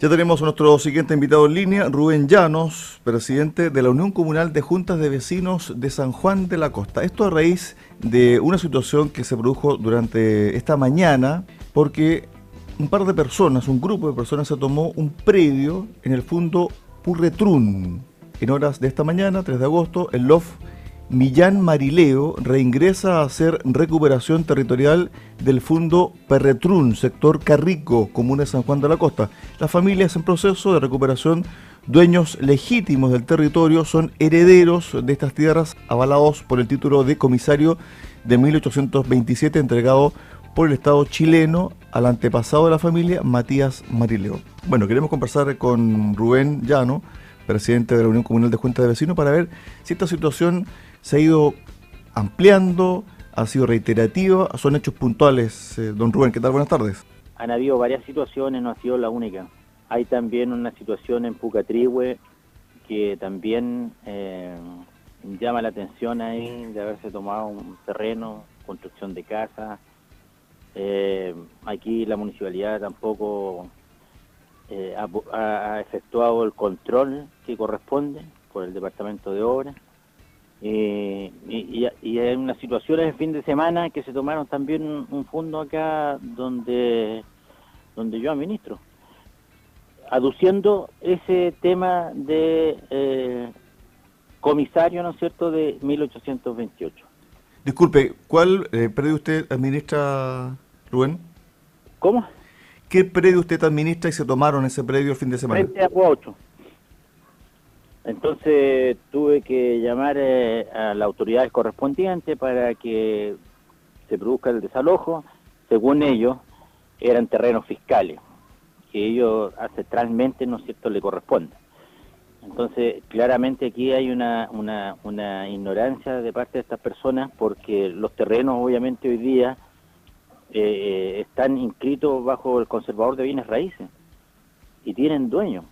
Ya tenemos a nuestro siguiente invitado en línea, Rubén Llanos, presidente de la Unión Comunal de Juntas de Vecinos de San Juan de la Costa. Esto a raíz de una situación que se produjo durante esta mañana, porque un par de personas, un grupo de personas se tomó un predio en el fondo Purretrún. En horas de esta mañana, 3 de agosto, el LOF Millán Marileo reingresa a hacer recuperación territorial del Fundo Perretrún, sector Carrico, comuna de San Juan de la Costa. Las familias en proceso de recuperación, dueños legítimos del territorio, son herederos de estas tierras avalados por el título de comisario de 1827 entregado por el Estado chileno al antepasado de la familia, Matías Marileo. Bueno, queremos conversar con Rubén Llano, presidente de la Unión Comunal de Junta de Vecinos, para ver si esta situación se ha ido ampliando, ha sido reiterativa, son hechos puntuales. Eh, don Rubén, ¿qué tal? Buenas tardes. Han habido varias situaciones, no ha sido la única. Hay también una situación en Pucatrihue que también eh, llama la atención ahí de haberse tomado un terreno, construcción de casas. Eh, aquí la municipalidad tampoco ha efectuado el control que corresponde por el Departamento de Obras eh, y, y, hay unas situaciones de fin de semana que se tomaron también un, fondo acá donde, donde yo administro, aduciendo ese tema de eh, comisario, ¿no es cierto?, de 1828. Disculpe, ¿cuál eh, predio usted administra, Rubén? ¿Cómo? ¿Qué predio usted administra y se tomaron ese predio el fin de semana? Frente a 8. Entonces tuve que llamar eh, a la autoridad correspondiente para que se produzca el desalojo. Según ellos, eran terrenos fiscales, que ellos ancestralmente, ¿no es cierto?, le corresponden. Entonces, claramente aquí hay una, una, una ignorancia de parte de estas personas porque los terrenos, obviamente, hoy día eh, están inscritos bajo el conservador de bienes raíces y tienen dueños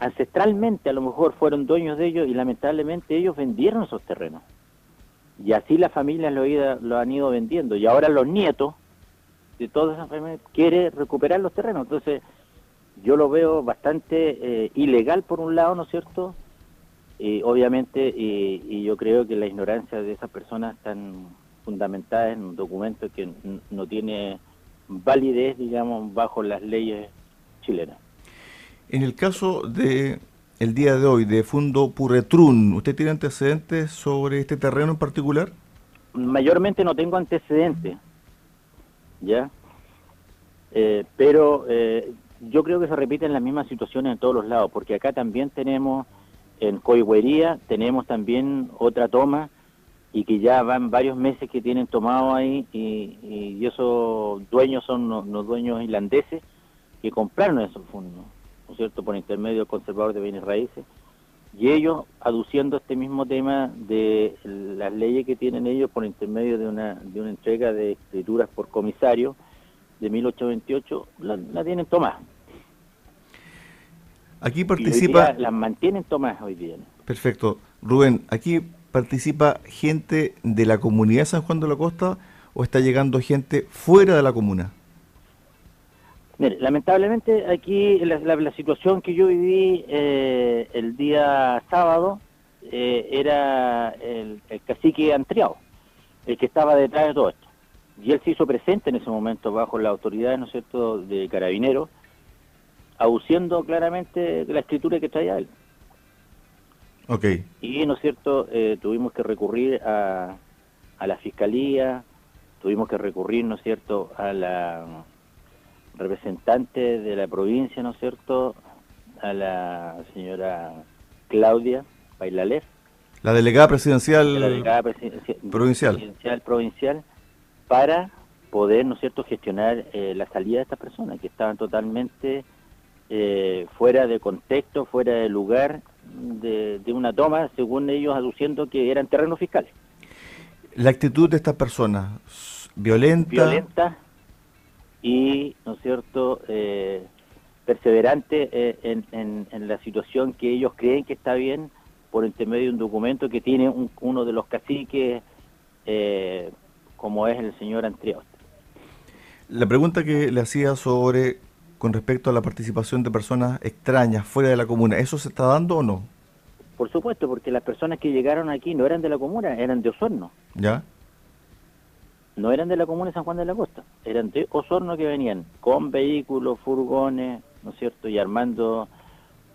ancestralmente a lo mejor fueron dueños de ellos y lamentablemente ellos vendieron esos terrenos. Y así las familias lo, lo han ido vendiendo. Y ahora los nietos de todas esas familias quieren recuperar los terrenos. Entonces yo lo veo bastante eh, ilegal por un lado, ¿no es cierto? Y obviamente, y, y, yo creo que la ignorancia de esas personas están fundamentadas en un documento que no tiene validez, digamos, bajo las leyes chilenas. En el caso de el día de hoy de Fundo Purretrún, ¿usted tiene antecedentes sobre este terreno en particular? Mayormente no tengo antecedentes, ¿ya? Eh, pero eh, yo creo que se repiten las mismas situaciones en todos los lados, porque acá también tenemos en Coihuería, tenemos también otra toma y que ya van varios meses que tienen tomado ahí y, esos dueños son los dueños irlandeses que compraron esos fondos cierto?, por intermedio del conservador de bienes raíces, y ellos aduciendo este mismo tema de las leyes que tienen ellos por intermedio de una, de una entrega de escrituras por comisario de 1828, la, tienen tomadas. Aquí participa... las mantienen tomadas hoy día. Perfecto. Rubén, aquí participa gente de la comunidad de San Juan de la Costa o está llegando gente fuera de la comuna? Mire, lamentablemente aquí la, situación que yo viví eh, el día sábado eh, era el, cacique Antriao, el que estaba detrás de todo esto. Y él se hizo presente en ese momento bajo la autoridad, ¿no es cierto?, de carabineros, aduciendo claramente la escritura que traía él. Ok. Y, ¿no es cierto?, eh, tuvimos que recurrir a, a la fiscalía, tuvimos que recurrir, ¿no es cierto?, a la representante de la provincia, ¿no es cierto?, a la señora Claudia Bailalef. La delegada presidencial, la delegada provincial. provincial para poder, ¿no es cierto?, gestionar eh, la salida de estas personas que estaban totalmente eh, fuera de contexto, fuera de lugar de, de, una toma, según ellos aduciendo que eran terrenos fiscales. La actitud de estas personas, violenta. Violenta, y, ¿no es cierto?, eh, perseverante eh, en, la situación que ellos creen que está bien por intermedio de un documento que tiene uno de los caciques, eh, como es el señor Antriot. La pregunta que le hacía sobre con respecto a la participación de personas extrañas fuera de la comuna. ¿Eso se está dando o no? Por supuesto, porque las personas que llegaron aquí no eran de la comuna, eran de Osorno. ¿Ya? No eran de la comuna de San Juan de la Costa, eran de Osorno que venían con vehículos, furgones, ¿no es cierto? Y armando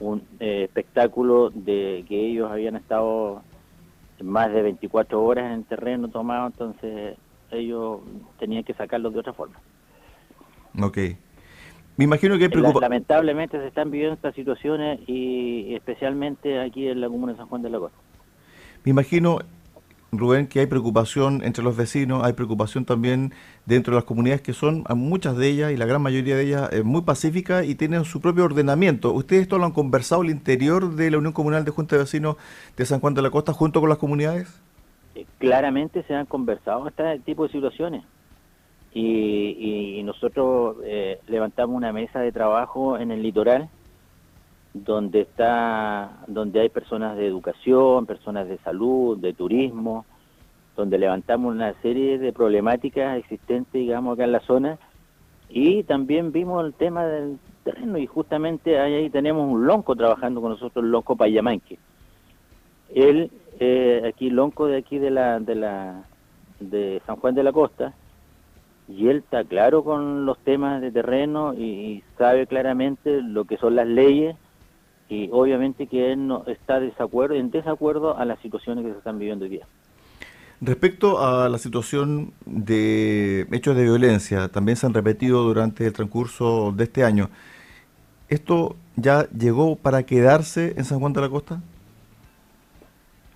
un eh, espectáculo de que ellos habían estado más de 24 horas en el terreno tomado, entonces ellos tenían que sacarlos de otra forma. Ok. Me imagino que hay preocupación. Lamentablemente se están viviendo estas situaciones y especialmente aquí en la comuna de San Juan de la Costa. Me imagino, Rubén, que hay preocupación entre los vecinos, hay preocupación también dentro de las comunidades que son, muchas de ellas y la gran mayoría de ellas, eh, muy pacíficas y tienen su propio ordenamiento. ¿Ustedes esto lo han conversado al interior de la Unión Comunal de Junta de Vecinos de San Juan de la Costa junto con las comunidades? Eh, claramente se han conversado este tipo de situaciones y, nosotros eh, levantamos una mesa de trabajo en el litoral donde está donde hay personas de educación, personas de salud, de turismo, donde levantamos una serie de problemáticas existentes, digamos, acá en la zona y también vimos el tema del terreno y justamente ahí, tenemos un lonco trabajando con nosotros, el lonco Payamanque. Él, eh, aquí lonco de aquí de la de la de San Juan de la Costa, y él está claro con los temas de terreno y, sabe claramente lo que son las leyes y obviamente que él no está desacuerdo, en desacuerdo a las situaciones que se están viviendo hoy día. Respecto a la situación de hechos de violencia, también se han repetido durante el transcurso de este año. ¿Esto ya llegó para quedarse en San Juan de la Costa?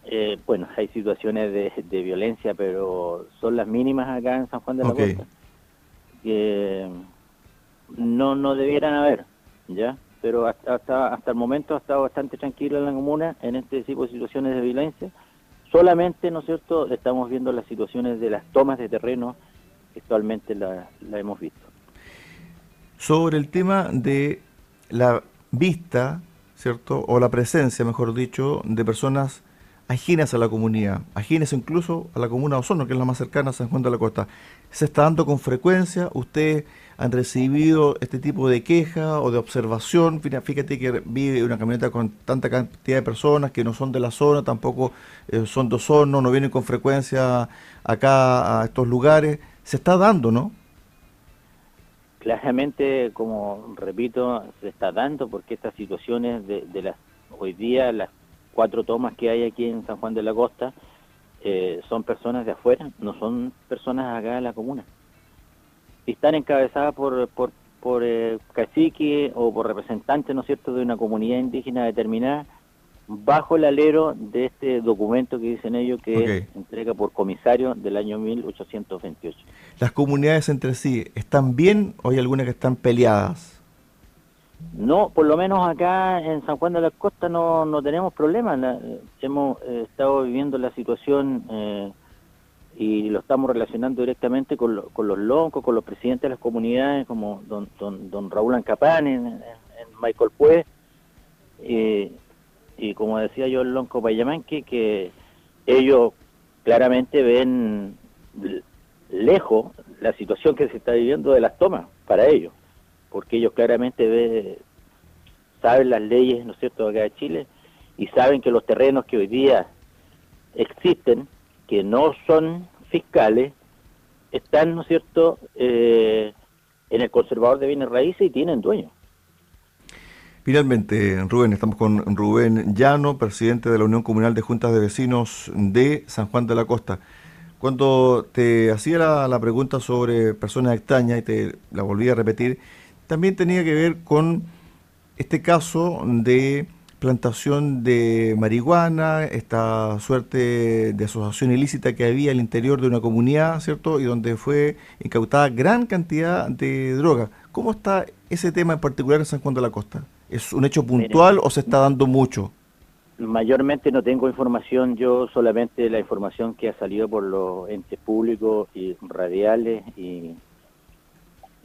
Eh, bueno, hay situaciones de, violencia, pero son las mínimas acá en San Juan de la Costa que no, no debieran haber, ¿ya? Pero hasta, hasta, el momento ha estado bastante tranquilo en la comuna en este tipo de situaciones de violencia. Solamente, ¿no es cierto?, estamos viendo las situaciones de las tomas de terreno que actualmente la, la hemos visto. Sobre el tema de la vista, ¿cierto?, o la presencia, mejor dicho, de personas ajenas a la comunidad, ajenas incluso a la comuna de Osorno, que es la más cercana a San Juan de la Costa. ¿Se está dando con frecuencia? ¿Ustedes han recibido este tipo de queja o de observación? Fíjate que vive una camioneta con tanta cantidad de personas que no son de la zona, tampoco eh, son de Osorno, no vienen con frecuencia acá a estos lugares. Se está dando, ¿no? Claramente, como repito, se está dando porque estas situaciones de, de las hoy día las cuatro tomas que hay aquí en San Juan de la Costa eh, son personas de afuera, no son personas acá en la comuna. Y están encabezadas por, por, por eh, cacique o por representantes, ¿no es cierto?, de una comunidad indígena determinada, bajo el alero de este documento que dicen ellos que es entrega por comisario del año 1828. ¿Las comunidades entre sí están bien o hay algunas que están peleadas? No, por lo menos acá en San Juan de la Costa no, no tenemos problemas. hemos eh, estado viviendo la situación eh, y lo estamos relacionando directamente con, con, los loncos, con los presidentes de las comunidades, como don, don, don Raúl Ancapán en, Michael Pue, y como decía yo el lonco Payamanque, que ellos claramente ven lejos la situación que se está viviendo de las tomas para ellos porque ellos claramente ve, saben las leyes, ¿no es cierto?, acá de Chile, y saben que los terrenos que hoy día existen, que no son fiscales, están, ¿no es cierto?, eh, en el conservador de bienes raíces y tienen dueño. Finalmente, Rubén, estamos con Rubén Llano, presidente de la Unión Comunal de Juntas de Vecinos de San Juan de la Costa. Cuando te hacía la, la pregunta sobre personas extrañas y te la volví a repetir, también tenía que ver con este caso de plantación de marihuana, esta suerte de asociación ilícita que había al interior de una comunidad, ¿cierto? Y donde fue incautada gran cantidad de droga. ¿Cómo está ese tema en particular en San Juan de la Costa? ¿Es un hecho puntual o se está dando mucho? Mayormente no tengo información, yo solamente la información que ha salido por los entes públicos y radiales y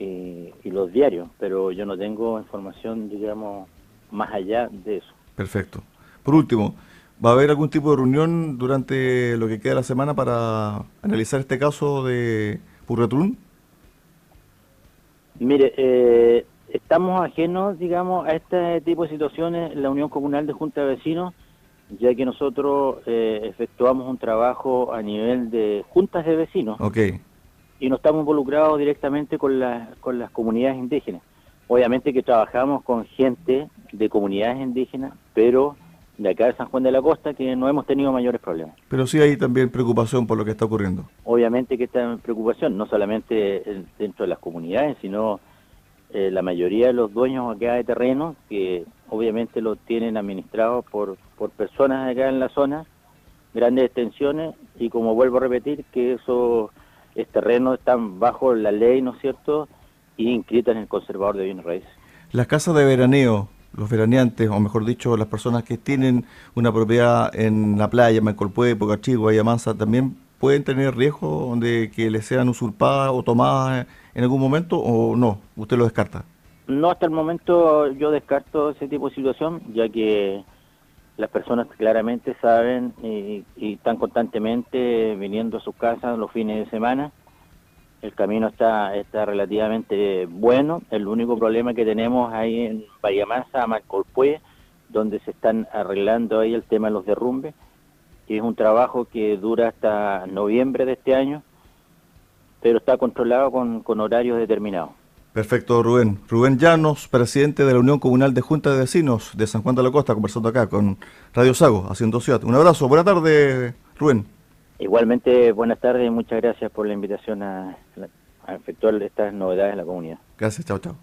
y, los diarios, pero yo no tengo información, digamos, más allá de eso. Perfecto. Por último, ¿va a haber algún tipo de reunión durante lo que queda de la semana para analizar este caso de Purretrún? Mire, eh, estamos ajenos, digamos, a este tipo de situaciones en la Unión Comunal de Junta de Vecinos, ya que nosotros eh, efectuamos un trabajo a nivel de juntas de vecinos y no estamos involucrados directamente con, con las comunidades indígenas. Obviamente que trabajamos con gente de comunidades indígenas, pero de acá de San Juan de la Costa que no hemos tenido mayores problemas. Pero sí hay también preocupación por lo que está ocurriendo. Obviamente que está preocupación, no solamente dentro de las comunidades, sino eh, la mayoría de los dueños acá de terreno, que obviamente lo tienen administrados por, por personas acá en la zona, grandes extensiones, y como vuelvo a repetir, que esos terrenos están bajo la ley, ¿no es cierto?, y inscritas en el conservador de bienes raíces. Las casas de veraneo, los veraneantes, o mejor dicho, las personas que tienen una propiedad en la playa, Mancolpue, Pocachigo, Ayamansa, también pueden tener riesgo de que les sean usurpadas o tomadas en algún momento o no? ¿Usted lo descarta? No, hasta el momento yo descarto ese tipo de situación, ya que las personas claramente saben y, están constantemente viniendo a sus casas los fines de semana el camino está, está relativamente bueno. El único problema que tenemos ahí en Vallamasa, Marcolpue, donde se están arreglando ahí el tema de los derrumbes, que es un trabajo que dura hasta noviembre de este año, pero está controlado con, con horarios determinados. Perfecto, Rubén. Rubén Llanos, presidente de la Unión Comunal de Junta de Vecinos de San Juan de la Costa, conversando acá con Radio Sago, haciendo ciudad. Un abrazo, buena tarde, Rubén. Igualmente, buenas tardes y muchas gracias por la invitación a, a efectuar estas novedades en la comunidad. Gracias, chao, chao.